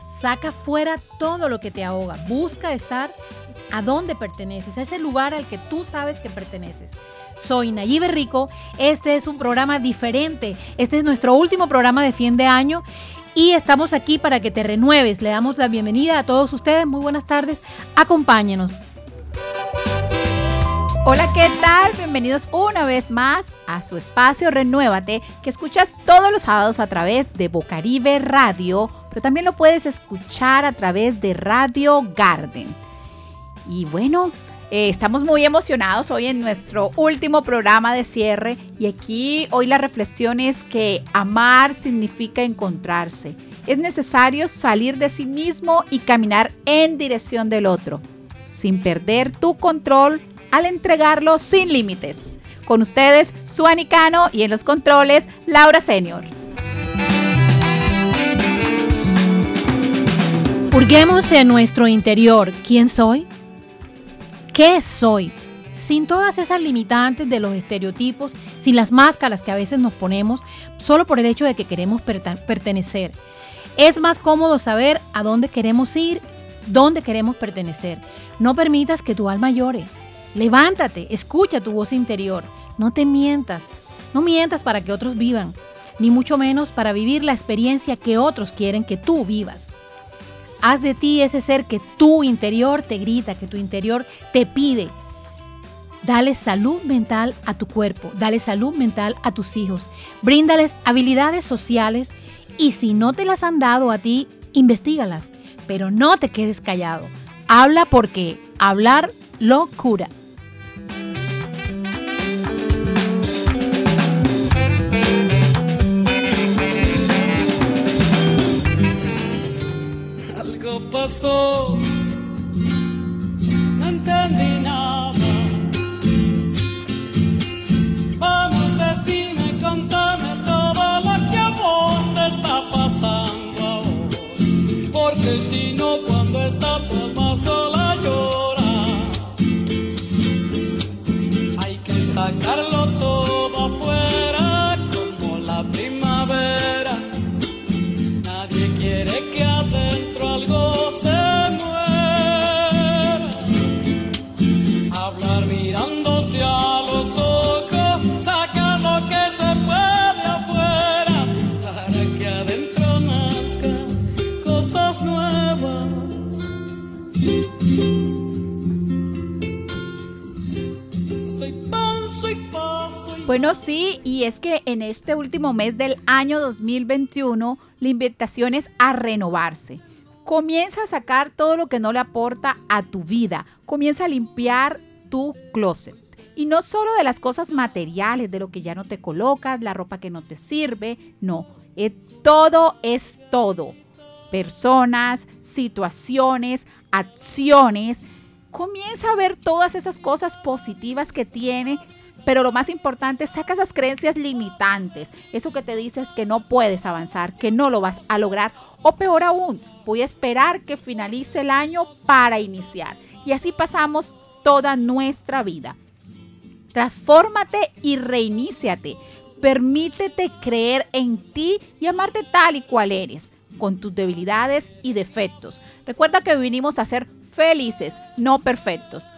saca fuera todo lo que te ahoga, busca estar a donde perteneces, a ese lugar al que tú sabes que perteneces. Soy Nayibe Rico, este es un programa diferente, este es nuestro último programa de fin de año y estamos aquí para que te renueves. Le damos la bienvenida a todos ustedes, muy buenas tardes, acompáñenos. Hola, ¿qué tal? Bienvenidos una vez más a su espacio Renuévate, que escuchas todos los sábados a través de Bocaribe Radio, pero también lo puedes escuchar a través de Radio Garden. Y bueno, eh, estamos muy emocionados hoy en nuestro último programa de cierre y aquí hoy la reflexión es que amar significa encontrarse. Es necesario salir de sí mismo y caminar en dirección del otro, sin perder tu control al entregarlo sin límites. Con ustedes, Suani Cano y en los controles, Laura Senior. Hurguemos en nuestro interior. ¿Quién soy? ¿Qué soy? Sin todas esas limitantes de los estereotipos, sin las máscaras que a veces nos ponemos solo por el hecho de que queremos pertenecer. Es más cómodo saber a dónde queremos ir, dónde queremos pertenecer. No permitas que tu alma llore. Levántate, escucha tu voz interior. No te mientas. No mientas para que otros vivan, ni mucho menos para vivir la experiencia que otros quieren que tú vivas. Haz de ti ese ser que tu interior te grita, que tu interior te pide. Dale salud mental a tu cuerpo, dale salud mental a tus hijos, bríndales habilidades sociales y si no te las han dado a ti, investigalas, pero no te quedes callado. Habla porque hablar lo cura. Pasó, mes del año 2021, la invitación es a renovarse. Comienza a sacar todo lo que no le aporta a tu vida. Comienza a limpiar tu closet. Y no solo de las cosas materiales, de lo que ya no te colocas, la ropa que no te sirve, no. Eh, todo es todo. Personas, situaciones, acciones. Comienza a ver todas esas cosas positivas que tiene, pero lo más importante, saca esas creencias limitantes. Eso que te dices que no puedes avanzar, que no lo vas a lograr, o peor aún, voy a esperar que finalice el año para iniciar. Y así pasamos toda nuestra vida. Transfórmate y reiníciate. Permítete creer en ti y amarte tal y cual eres, con tus debilidades y defectos. Recuerda que vinimos a ser felices, no perfectos.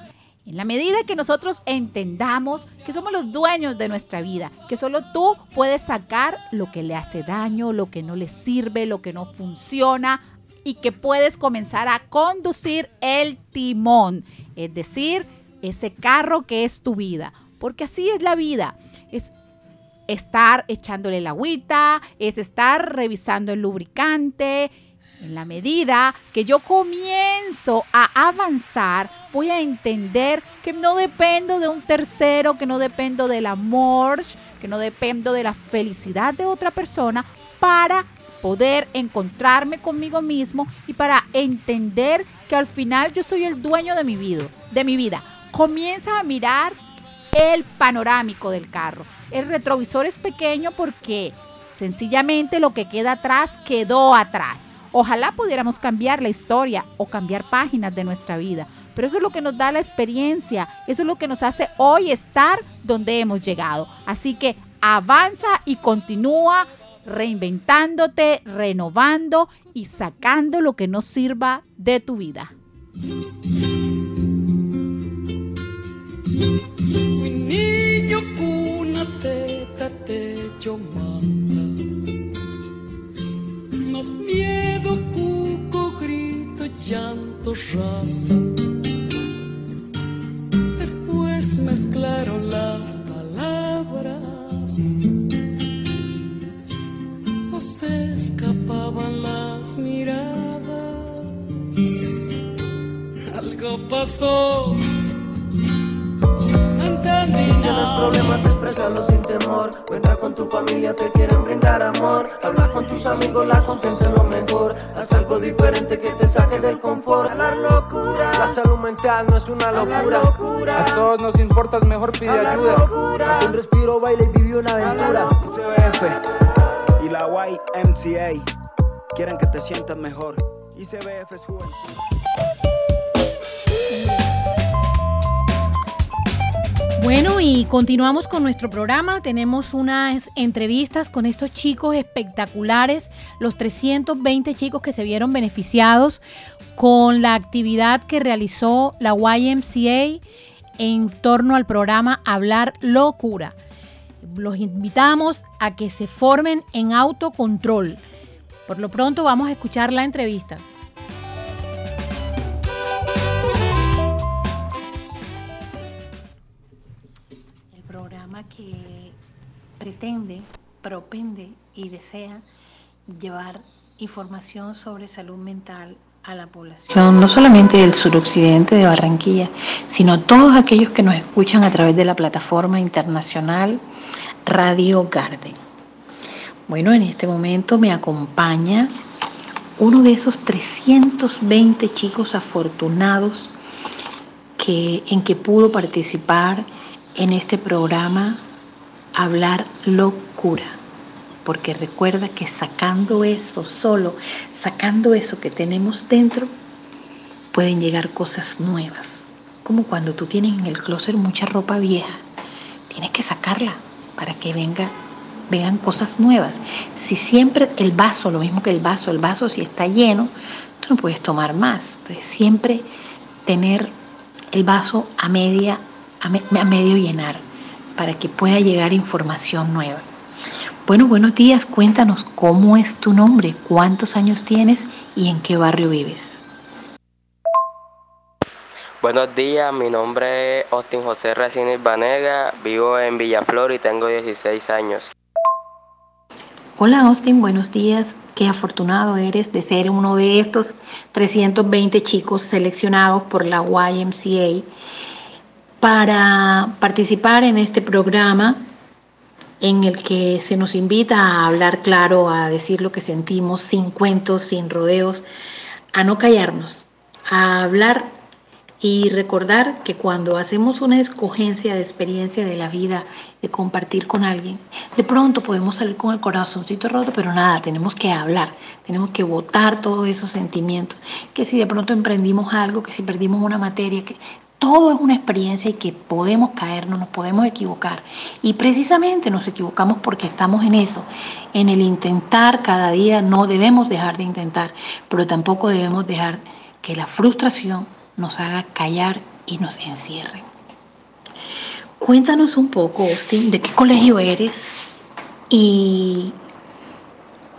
En la medida que nosotros entendamos que somos los dueños de nuestra vida, que solo tú puedes sacar lo que le hace daño, lo que no le sirve, lo que no funciona, y que puedes comenzar a conducir el timón, es decir, ese carro que es tu vida, porque así es la vida. Es estar echándole la agüita, es estar revisando el lubricante. En la medida que yo comienzo a avanzar, voy a entender que no dependo de un tercero, que no dependo del amor, que no dependo de la felicidad de otra persona para poder encontrarme conmigo mismo y para entender que al final yo soy el dueño de mi vida, de mi vida. Comienza a mirar el panorámico del carro. El retrovisor es pequeño porque sencillamente lo que queda atrás quedó atrás. Ojalá pudiéramos cambiar la historia o cambiar páginas de nuestra vida, pero eso es lo que nos da la experiencia, eso es lo que nos hace hoy estar donde hemos llegado. Así que avanza y continúa reinventándote, renovando y sacando lo que no sirva de tu vida. душа. No es una locura. locura. A todos nos importa, es mejor pide ayuda. locura. Un respiro, baila y vive una aventura. ICBF y la YMCA quieren que te sientas mejor. ICBF es juventud. Bueno, y continuamos con nuestro programa. Tenemos unas entrevistas con estos chicos espectaculares, los 320 chicos que se vieron beneficiados con la actividad que realizó la YMCA en torno al programa Hablar Locura. Los invitamos a que se formen en autocontrol. Por lo pronto vamos a escuchar la entrevista. el programa que pretende, propende y desea llevar información sobre salud mental a la población, no solamente del suroccidente de Barranquilla, sino todos aquellos que nos escuchan a través de la plataforma internacional Radio Garden. Bueno, en este momento me acompaña uno de esos 320 chicos afortunados que, en que pudo participar en este programa Hablar Locura. Porque recuerda que sacando eso solo, sacando eso que tenemos dentro, pueden llegar cosas nuevas. Como cuando tú tienes en el closet mucha ropa vieja, tienes que sacarla para que venga, vengan cosas nuevas. Si siempre el vaso, lo mismo que el vaso, el vaso si está lleno, tú no puedes tomar más. Entonces siempre tener el vaso a media, a, me- a medio llenar, para que pueda llegar información nueva. Bueno, buenos días, cuéntanos cómo es tu nombre, cuántos años tienes y en qué barrio vives. Buenos días, mi nombre es Austin José Racines Vanega, vivo en Villaflor y tengo 16 años. Hola Austin, buenos días. Qué afortunado eres de ser uno de estos 320 chicos seleccionados por la YMCA para participar en este programa en el que se nos invita a hablar claro, a decir lo que sentimos, sin cuentos, sin rodeos, a no callarnos, a hablar y recordar que cuando hacemos una escogencia de experiencia de la vida, de compartir con alguien, de pronto podemos salir con el corazoncito roto, pero nada, tenemos que hablar, tenemos que votar todos esos sentimientos, que si de pronto emprendimos algo, que si perdimos una materia, que todo es una experiencia y que podemos caernos, nos podemos equivocar. Y precisamente nos equivocamos porque estamos en eso, en el intentar cada día, no debemos dejar de intentar, pero tampoco debemos dejar que la frustración nos haga callar y nos encierre. Cuéntanos un poco, Austin, de qué colegio eres y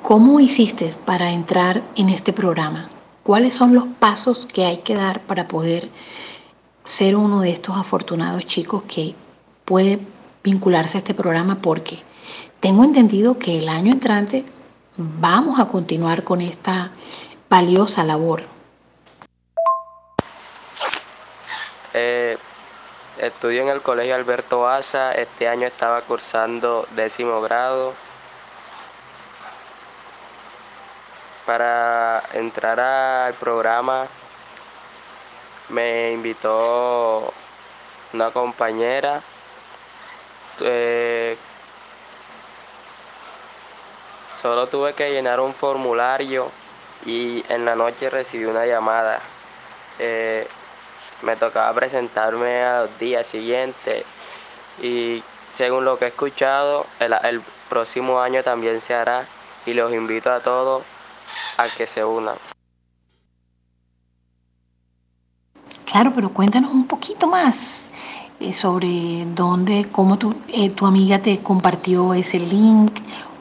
cómo hiciste para entrar en este programa. ¿Cuáles son los pasos que hay que dar para poder ser uno de estos afortunados chicos que puede vincularse a este programa? Porque tengo entendido que el año entrante vamos a continuar con esta valiosa labor. Eh, estudio en el Colegio Alberto Asa, este año estaba cursando décimo grado. Para entrar al programa me invitó una compañera. eh, solo tuve que llenar un formulario y en la noche recibí una llamada. Eh, me tocaba presentarme a los días siguientes y según lo que he escuchado, el, el próximo año también se hará y los invito a todos a que se unan. Claro, pero cuéntanos un poquito más eh, sobre dónde, cómo tu, eh, tu amiga te compartió ese link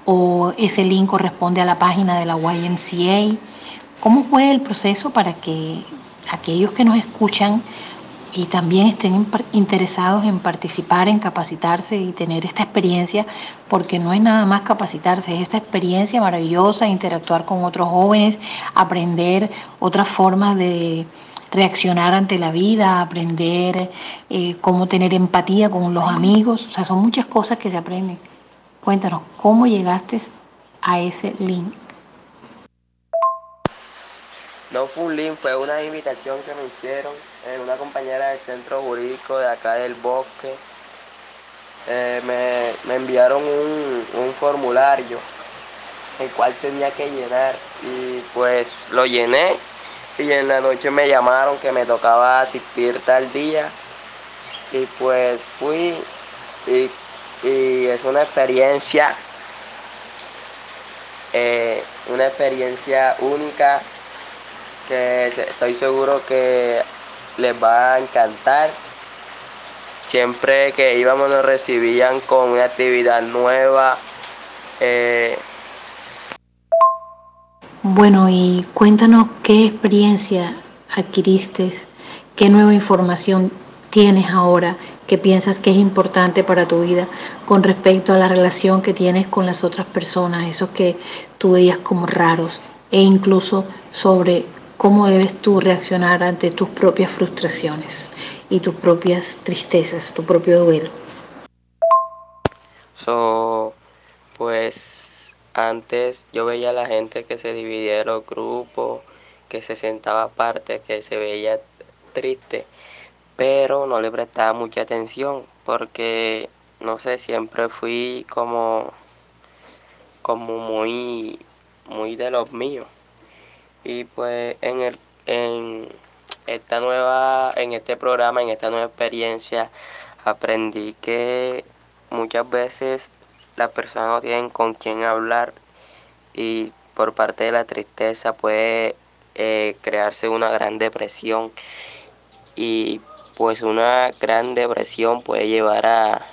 o ese link corresponde a la página de la YMCA. ¿Cómo fue el proceso para que aquellos que nos escuchan y también estén interesados en participar, en capacitarse y tener esta experiencia, porque no es nada más capacitarse, es esta experiencia maravillosa, interactuar con otros jóvenes, aprender otras formas de reaccionar ante la vida, aprender eh, cómo tener empatía con los amigos, o sea, son muchas cosas que se aprenden. Cuéntanos, ¿cómo llegaste a ese link? No fue un link, fue una invitación que me hicieron eh, una compañera del centro jurídico de acá del bosque. Eh, me, enviaron un, un, formulario el cual tenía que llenar y pues lo llené y en la noche me llamaron que me tocaba asistir tal día y pues fui y, es una experiencia eh, una experiencia única que estoy seguro que les va a encantar. Siempre que íbamos nos recibían con una actividad nueva. Eh. Bueno, y cuéntanos qué experiencia adquiriste, qué nueva información tienes ahora que piensas que es importante para tu vida con respecto a la relación que tienes con las otras personas, esos que tú veías como raros, e incluso sobre cómo debes tú reaccionar ante tus propias frustraciones y tus propias tristezas, tu propio duelo. So, pues antes yo veía a la gente que se dividía en los grupos, que se sentaba aparte, que se veía triste, pero no le prestaba mucha atención porque no sé, siempre fui como como muy muy de los míos. Y pues en el en esta nueva en este programa en esta nueva experiencia aprendí que muchas veces las personas no tienen con quién hablar y por parte de la tristeza puede eh, crearse una gran depresión y pues una gran depresión puede llevar a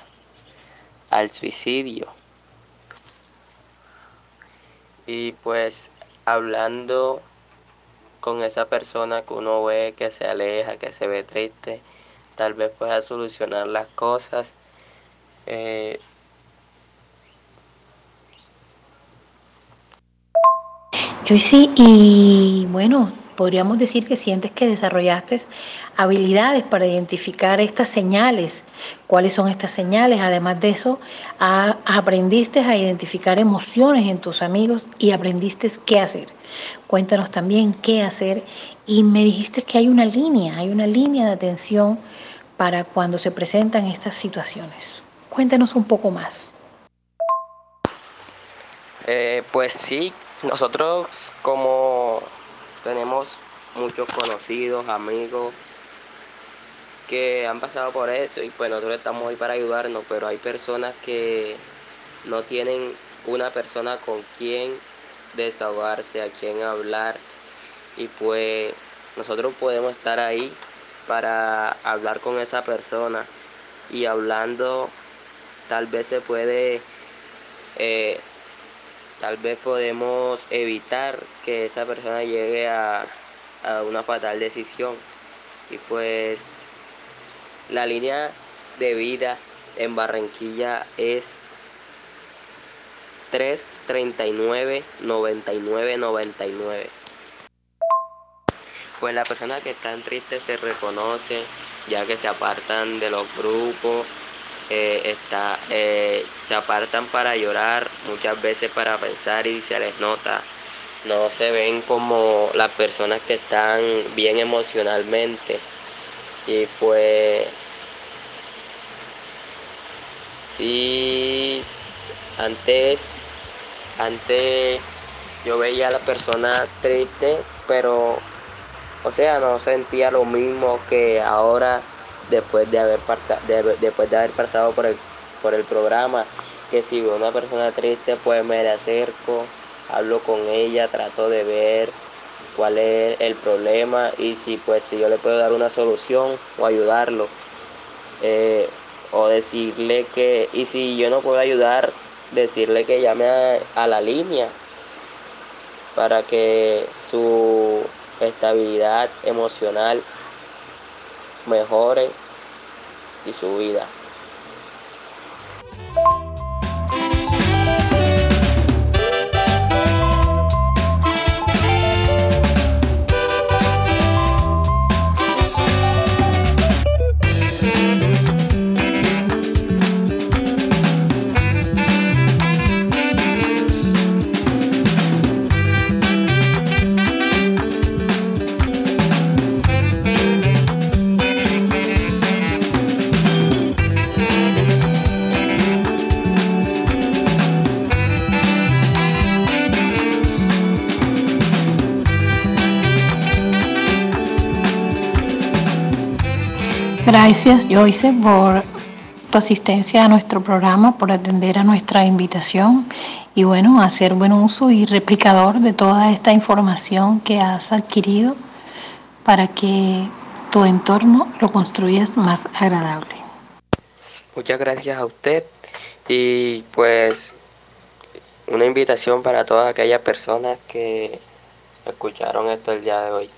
al suicidio y pues hablando con esa persona que uno ve que se aleja, que se ve triste, tal vez pueda solucionar las cosas. Eh, Sí, y bueno, podríamos decir que sientes que desarrollaste habilidades para identificar estas señales. ¿Cuáles son estas señales? Además de eso, aprendiste a identificar emociones en tus amigos y aprendiste qué hacer. Cuéntanos también qué hacer y me dijiste que hay una línea, hay una línea de atención para cuando se presentan estas situaciones. Cuéntanos un poco más. Eh, pues sí, nosotros como tenemos muchos conocidos, amigos que han pasado por eso y pues nosotros estamos ahí para ayudarnos, pero hay personas que no tienen una persona con quien desahogarse, a quien hablar y pues nosotros podemos estar ahí para hablar con esa persona y hablando tal vez se puede eh, tal vez podemos evitar que esa persona llegue a, a una fatal decisión y pues la línea de vida en Barranquilla es 339 99 99. Pues las personas que están tristes se reconocen ya que se apartan de los grupos, eh, está, eh, se apartan para llorar, muchas veces para pensar y se les nota. No se ven como las personas que están bien emocionalmente. Y pues sí, antes antes yo veía a las personas tristes, pero, o sea, no sentía lo mismo que ahora después de haber, pasado, después de haber pasado por el, por el programa, que si veo una persona triste, pues me le acerco hablo con ella, trato de ver cuál es el problema y si pues si yo le puedo dar una solución o ayudarlo eh, o decirle que y si yo no puedo ayudar decirle que llame a la línea para que su estabilidad emocional mejore y su vida. Gracias Joyce por tu asistencia a nuestro programa, por atender a nuestra invitación y bueno, hacer buen uso y replicador de toda esta información que has adquirido para que tu entorno lo construyas más agradable. Muchas gracias a usted y pues una invitación para todas aquellas personas que escucharon esto el día de hoy.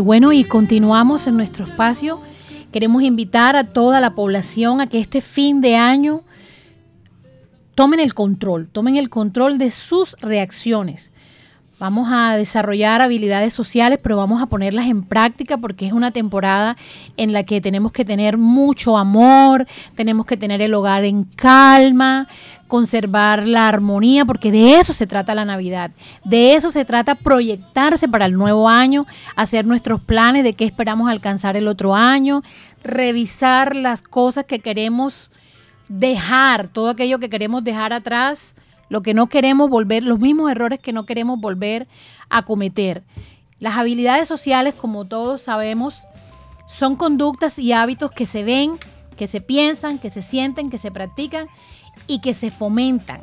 Bueno, y continuamos en nuestro espacio. Queremos invitar a toda la población a que este fin de año tomen el control, tomen el control de sus reacciones. Vamos a desarrollar habilidades sociales, pero vamos a ponerlas en práctica porque es una temporada en la que tenemos que tener mucho amor, tenemos que tener el hogar en calma, conservar la armonía, porque de eso se trata la Navidad. De eso se trata proyectarse para el nuevo año, hacer nuestros planes de qué esperamos alcanzar el otro año, revisar las cosas que queremos dejar, todo aquello que queremos dejar atrás, lo que no queremos volver, los mismos errores que no queremos volver a cometer. Las habilidades sociales, como todos sabemos, son conductas y hábitos que se ven, que se piensan, que se sienten, que se practican y que se fomentan.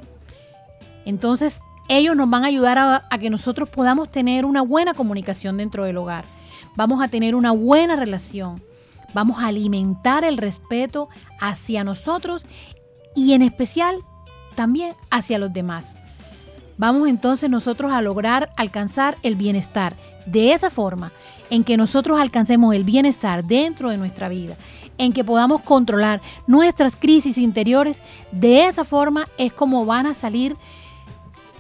Entonces, ellos nos van a ayudar a, a que nosotros podamos tener una buena comunicación dentro del hogar. Vamos a tener una buena relación. Vamos a alimentar el respeto hacia nosotros y en especial también hacia los demás. Vamos entonces nosotros a lograr alcanzar el bienestar. De esa forma, en que nosotros alcancemos el bienestar dentro de nuestra vida, en que podamos controlar nuestras crisis interiores, de esa forma es como van a salir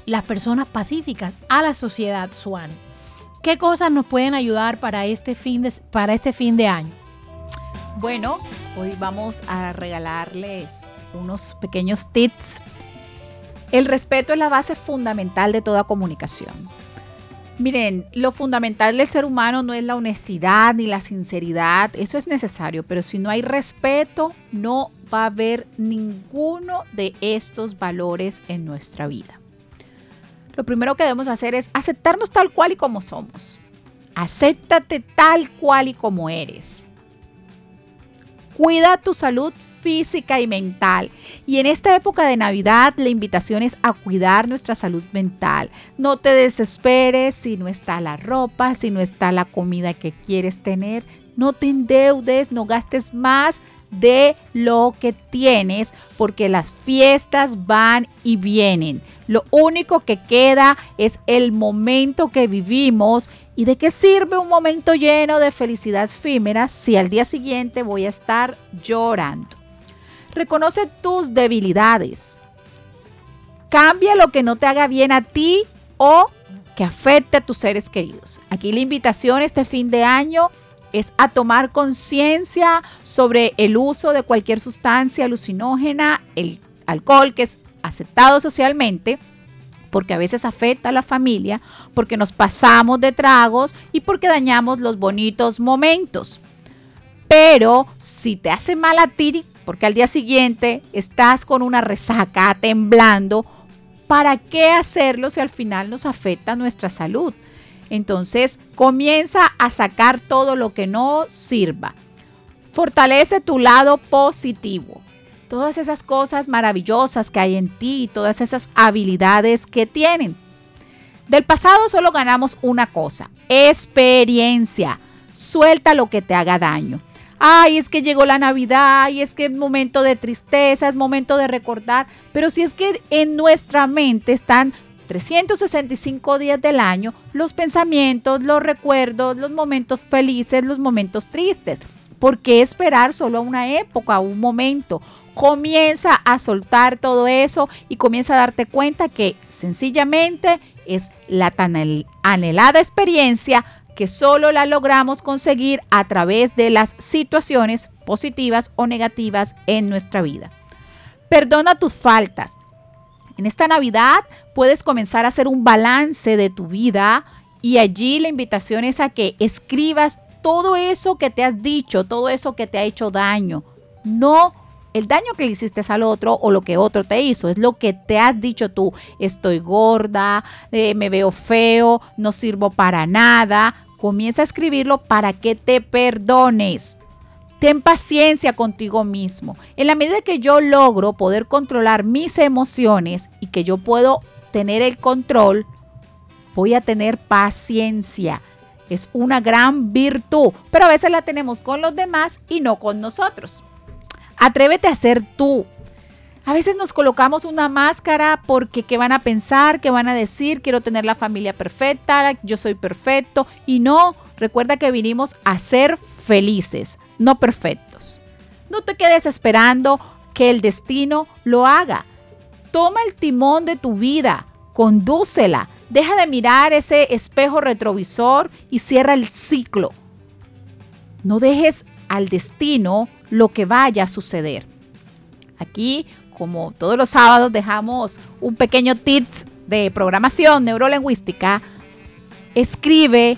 las personas pacíficas a la sociedad suana. ¿Qué cosas nos pueden ayudar para este fin de, para este fin de año? Bueno, hoy vamos a regalarles unos pequeños tips. El respeto es la base fundamental de toda comunicación. Miren, lo fundamental del ser humano no es la honestidad ni la sinceridad, eso es necesario, pero si no hay respeto, no va a haber ninguno de estos valores en nuestra vida. Lo primero que debemos hacer es aceptarnos tal cual y como somos. Acéptate tal cual y como eres. Cuida tu salud física y mental. Y en esta época de Navidad la invitación es a cuidar nuestra salud mental. No te desesperes si no está la ropa, si no está la comida que quieres tener. No te endeudes, no gastes más de lo que tienes porque las fiestas van y vienen. Lo único que queda es el momento que vivimos y de qué sirve un momento lleno de felicidad efímera si al día siguiente voy a estar llorando. Reconoce tus debilidades. Cambia lo que no te haga bien a ti o que afecte a tus seres queridos. Aquí la invitación este fin de año es a tomar conciencia sobre el uso de cualquier sustancia alucinógena, el alcohol que es aceptado socialmente, porque a veces afecta a la familia, porque nos pasamos de tragos y porque dañamos los bonitos momentos. Pero si te hace mal a ti, porque al día siguiente estás con una resaca, temblando, ¿para qué hacerlo si al final nos afecta nuestra salud? Entonces comienza a sacar todo lo que no sirva. Fortalece tu lado positivo. Todas esas cosas maravillosas que hay en ti, todas esas habilidades que tienen. Del pasado solo ganamos una cosa, experiencia. Suelta lo que te haga daño. Ay, es que llegó la Navidad, y es que es momento de tristeza, es momento de recordar, pero si es que en nuestra mente están 365 días del año los pensamientos, los recuerdos, los momentos felices, los momentos tristes. ¿Por qué esperar solo a una época, a un momento? Comienza a soltar todo eso y comienza a darte cuenta que sencillamente es la tan anhelada experiencia que solo la logramos conseguir a través de las situaciones positivas o negativas en nuestra vida. Perdona tus faltas, en esta Navidad puedes comenzar a hacer un balance de tu vida y allí la invitación es a que escribas todo eso que te has dicho, todo eso que te ha hecho daño. No el daño que le hiciste al otro o lo que otro te hizo, es lo que te has dicho tú. Estoy gorda, eh, me veo feo, no sirvo para nada. Comienza a escribirlo para que te perdones. Ten paciencia contigo mismo. En la medida que yo logro poder controlar mis emociones y que yo puedo tener el control, voy a tener paciencia. Es una gran virtud, pero a veces la tenemos con los demás y no con nosotros. Atrévete a ser tú. A veces nos colocamos una máscara porque qué van a pensar, qué van a decir, quiero tener la familia perfecta, yo soy perfecto y no, recuerda que vinimos a ser felices no perfectos. No te quedes esperando que el destino lo haga. Toma el timón de tu vida, condúcela, deja de mirar ese espejo retrovisor y cierra el ciclo. No dejes al destino lo que vaya a suceder. Aquí, como todos los sábados, dejamos un pequeño tips de programación neurolingüística. Escribe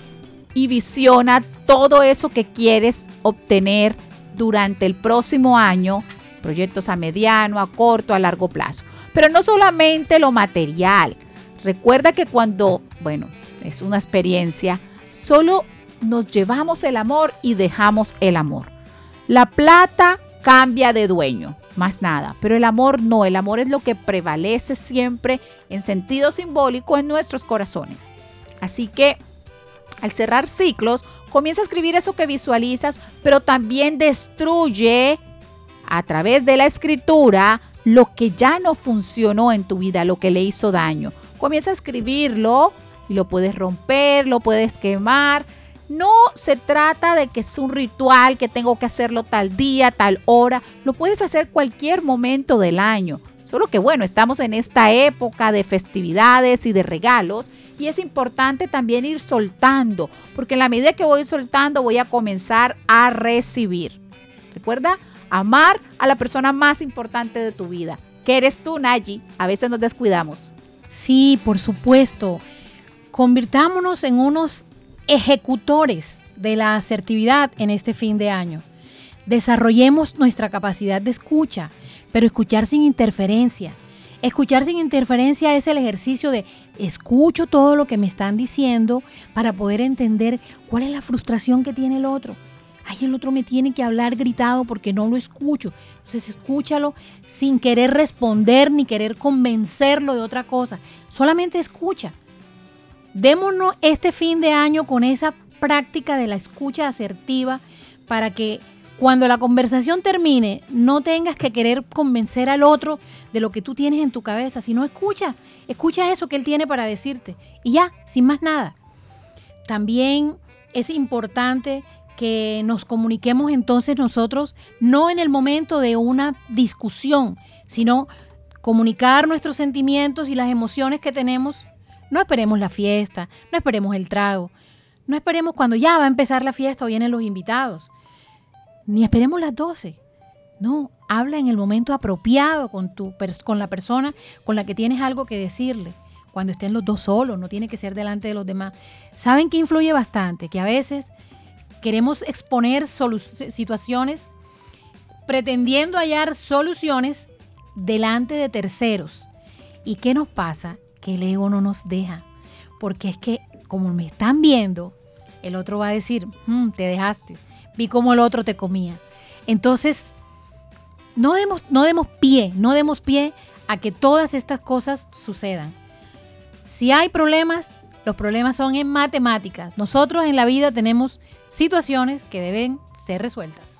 y visiona todo eso que quieres obtener durante el próximo año, proyectos a mediano, a corto, a largo plazo. Pero no solamente lo material. Recuerda que cuando, bueno, es una experiencia, solo nos llevamos el amor y dejamos el amor. La plata cambia de dueño, más nada, pero el amor no, el amor es lo que prevalece siempre en sentido simbólico en nuestros corazones. Así que al cerrar ciclos, comienza a escribir eso que visualizas, pero también destruye a través de la escritura lo que ya no funcionó en tu vida, lo que le hizo daño. Comienza a escribirlo y lo puedes romper, lo puedes quemar. No se trata de que es un ritual que tengo que hacerlo tal día, tal hora. Lo puedes hacer cualquier momento del año. Solo que bueno, estamos en esta época de festividades y de regalos y es importante también ir soltando, porque en la medida que voy soltando voy a comenzar a recibir. Recuerda, amar a la persona más importante de tu vida, que eres tú, Nayi. A veces nos descuidamos. Sí, por supuesto. Convirtámonos en unos ejecutores de la asertividad en este fin de año. Desarrollemos nuestra capacidad de escucha pero escuchar sin interferencia. Escuchar sin interferencia es el ejercicio de escucho todo lo que me están diciendo para poder entender cuál es la frustración que tiene el otro. Ay, el otro me tiene que hablar gritado porque no lo escucho. Entonces escúchalo sin querer responder ni querer convencerlo de otra cosa. Solamente escucha. Démonos este fin de año con esa práctica de la escucha asertiva para que cuando la conversación termine no tengas que querer convencer al otro de lo que tú tienes en tu cabeza, sino escucha, escucha eso que él tiene para decirte y ya, sin más nada. También es importante que nos comuniquemos entonces nosotros, no en el momento de una discusión, sino comunicar nuestros sentimientos y las emociones que tenemos. No esperemos la fiesta, no esperemos el trago, no esperemos cuando ya va a empezar la fiesta o vienen los invitados, ni esperemos las 12. No, habla en el momento apropiado con, tu, con la persona con la que tienes algo que decirle. Cuando estén los dos solos, no tiene que ser delante de los demás. ¿Saben que influye bastante? Que a veces queremos exponer situaciones pretendiendo hallar soluciones delante de terceros. ¿Y qué nos pasa? Que el ego no nos deja. Porque es que como me están viendo, el otro va a decir, mm, te dejaste, vi cómo el otro te comía. Entonces, no demos, no demos pie, no demos pie a que todas estas cosas sucedan. Si hay problemas, los problemas son en matemáticas. Nosotros en la vida tenemos situaciones que deben ser resueltas.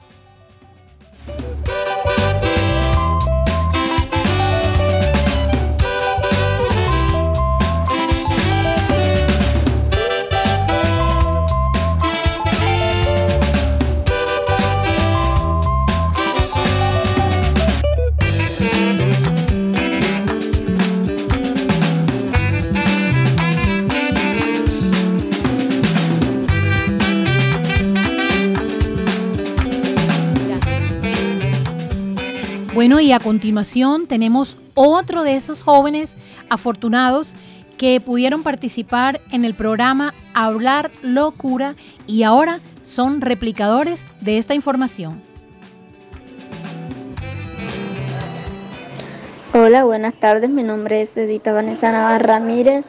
Y a continuación tenemos otro de esos jóvenes afortunados que pudieron participar en el programa Hablar Locura y ahora son replicadores de esta información. Hola, buenas tardes. Mi nombre es Edita Vanessa Navarra Ramírez.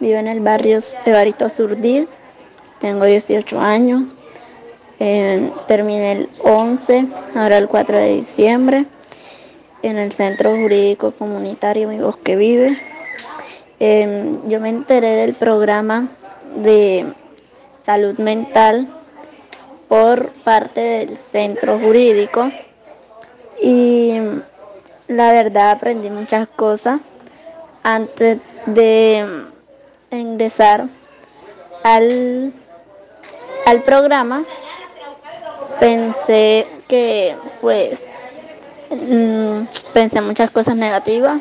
Vivo en el barrio Evarito Surdís. Tengo 18 años. Eh, terminé el 11, ahora el 4 de diciembre en el Centro Jurídico Comunitario Mi Bosque Vive. Em, yo me enteré del programa de salud mental por parte del centro jurídico y la verdad aprendí muchas cosas antes de ingresar al, al programa. Pensé que pues Mm, pensé muchas cosas negativas.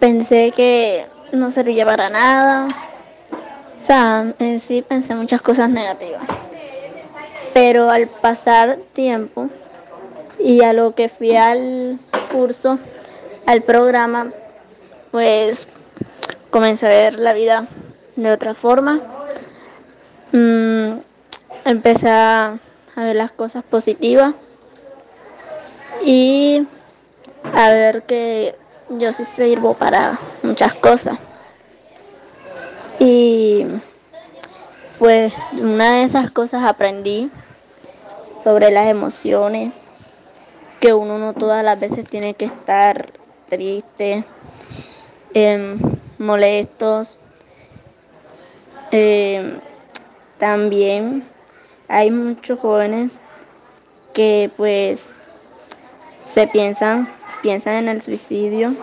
Pensé que no servía para nada. O sea, en sí pensé muchas cosas negativas. Pero al pasar tiempo y a lo que fui al curso, al programa, pues comencé a ver la vida de otra forma. Mm, empecé a ver las cosas positivas y a ver que yo sí sirvo para muchas cosas. Y pues una de esas cosas aprendí sobre las emociones, que uno no todas las veces tiene que estar triste, em, molestos. Em, también hay muchos jóvenes que pues se piensan, piensan en el suicidio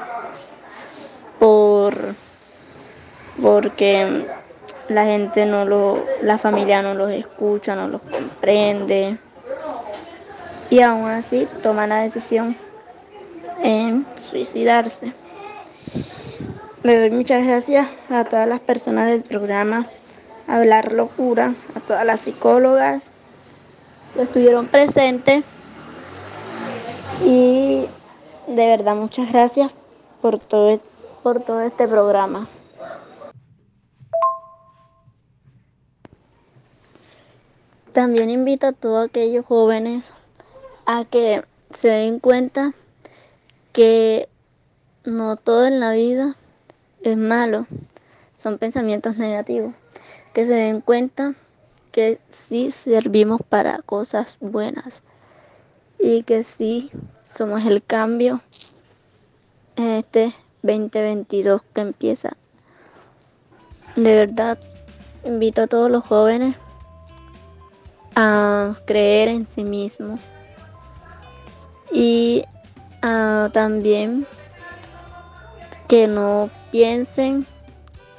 por porque la gente no lo, la familia no los escucha, no los comprende y aún así toman la decisión en suicidarse. Le doy muchas gracias a todas las personas del programa Hablar Locura, a todas las psicólogas que estuvieron presentes y de verdad muchas gracias por todo, e-, por todo este programa. También invito a todos aquellos jóvenes a que se den cuenta que no todo en la vida es malo, son pensamientos negativos, que se den cuenta que sí servimos para cosas buenas y que sí somos el cambio en este 2022 que empieza. De verdad, invito a todos los jóvenes a creer en sí mismos y a también que no piensen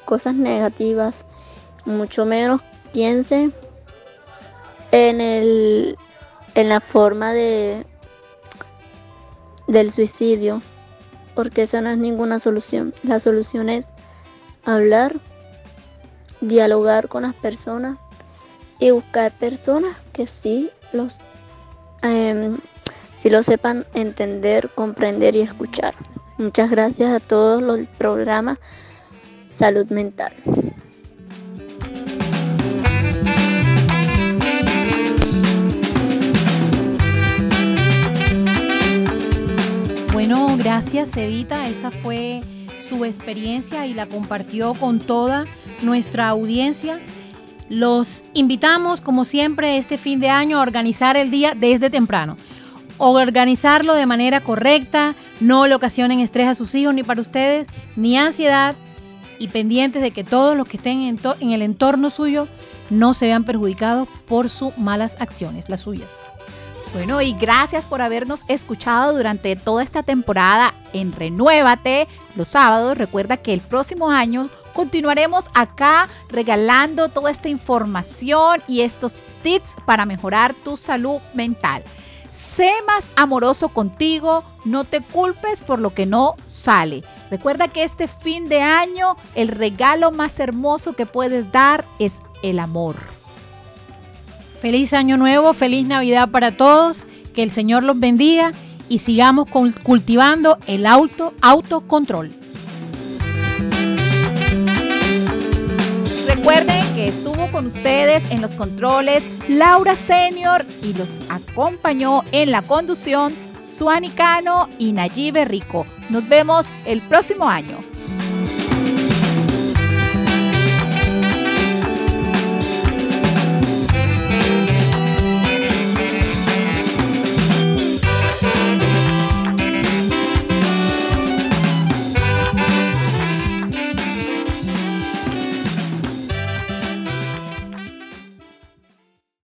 cosas negativas, mucho menos piensen en el en la forma de del suicidio, porque esa no es ninguna solución. La solución es hablar, dialogar con las personas y buscar personas que sí los eh, sí lo sepan entender, comprender y escuchar. Muchas gracias a todos los programas Salud Mental. Gracias Edita, esa fue su experiencia y la compartió con toda nuestra audiencia. Los invitamos, como siempre, este fin de año a organizar el día desde temprano. Organizarlo de manera correcta, no le ocasionen estrés a sus hijos ni para ustedes, ni ansiedad, y pendientes de que todos los que estén en, en el entorno suyo no se vean perjudicados por sus malas acciones, las suyas. Bueno, y gracias por habernos escuchado durante toda esta temporada en Renuévate los sábados. Recuerda que el próximo año continuaremos acá regalando toda esta información y estos tips para mejorar tu salud mental. Sé más amoroso contigo, no te culpes por lo que no sale. Recuerda que este fin de año el regalo más hermoso que puedes dar es el amor. Feliz año nuevo, feliz Navidad para todos, que el Señor los bendiga y sigamos cultivando el auto, autocontrol. Recuerden que estuvo con ustedes en los controles Laura Senior y los acompañó en la conducción Suani Cano y Nayibe Rico. Nos vemos el próximo año.